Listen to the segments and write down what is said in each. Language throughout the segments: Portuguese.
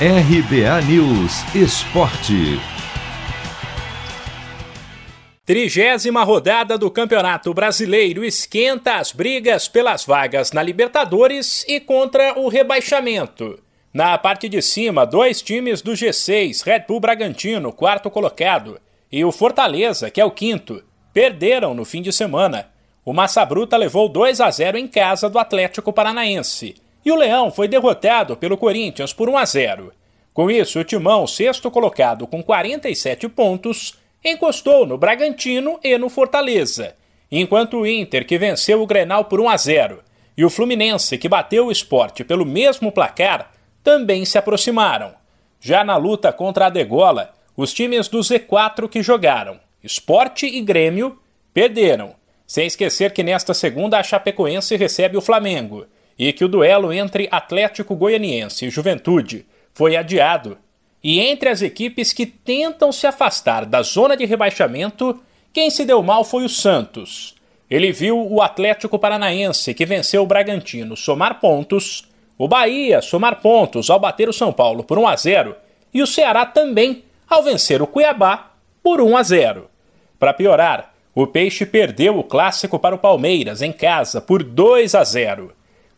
RBA News Esporte. Trigésima rodada do Campeonato Brasileiro esquenta as brigas pelas vagas na Libertadores e contra o rebaixamento. Na parte de cima, dois times do G6, Red Bull Bragantino, quarto colocado, e o Fortaleza, que é o quinto, perderam no fim de semana. O Massa Bruta levou 2 a 0 em casa do Atlético Paranaense e o Leão foi derrotado pelo Corinthians por 1 a 0. Com isso, o Timão, sexto colocado com 47 pontos, encostou no Bragantino e no Fortaleza, enquanto o Inter, que venceu o Grenal por 1 a 0, e o Fluminense, que bateu o esporte pelo mesmo placar, também se aproximaram. Já na luta contra a Degola, os times do Z4 que jogaram, Esporte e Grêmio, perderam. Sem esquecer que nesta segunda a Chapecoense recebe o Flamengo e que o duelo entre Atlético Goianiense e Juventude foi adiado. E entre as equipes que tentam se afastar da zona de rebaixamento, quem se deu mal foi o Santos. Ele viu o Atlético Paranaense, que venceu o Bragantino, somar pontos, o Bahia somar pontos ao bater o São Paulo por 1 a 0 e o Ceará também ao vencer o Cuiabá por 1 a 0. Para piorar, o Peixe perdeu o clássico para o Palmeiras em casa por 2 a 0.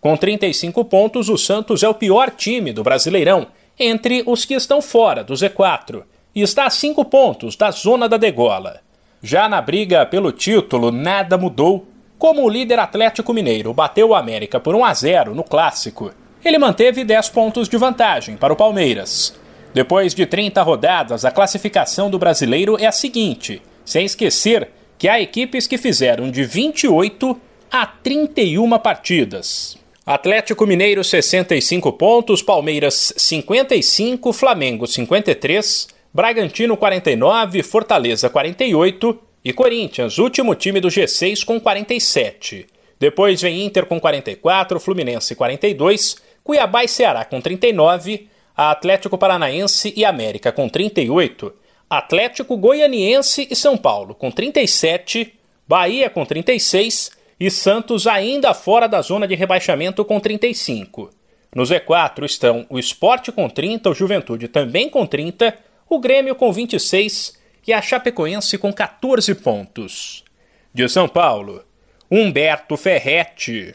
Com 35 pontos, o Santos é o pior time do Brasileirão entre os que estão fora do Z4 e está a 5 pontos da zona da degola. Já na briga pelo título, nada mudou. Como o líder Atlético Mineiro bateu o América por 1 a 0 no clássico, ele manteve 10 pontos de vantagem para o Palmeiras. Depois de 30 rodadas, a classificação do brasileiro é a seguinte, sem esquecer que há equipes que fizeram de 28 a 31 partidas. Atlético Mineiro 65 pontos, Palmeiras 55, Flamengo 53, Bragantino 49, Fortaleza 48 e Corinthians, último time do G6 com 47. Depois vem Inter com 44, Fluminense 42, Cuiabá e Ceará com 39, Atlético Paranaense e América com 38, Atlético Goianiense e São Paulo com 37, Bahia com 36 e Santos ainda fora da zona de rebaixamento com 35. No Z4 estão o Esporte com 30, o Juventude também com 30, o Grêmio com 26 e a Chapecoense com 14 pontos. De São Paulo, Humberto Ferretti.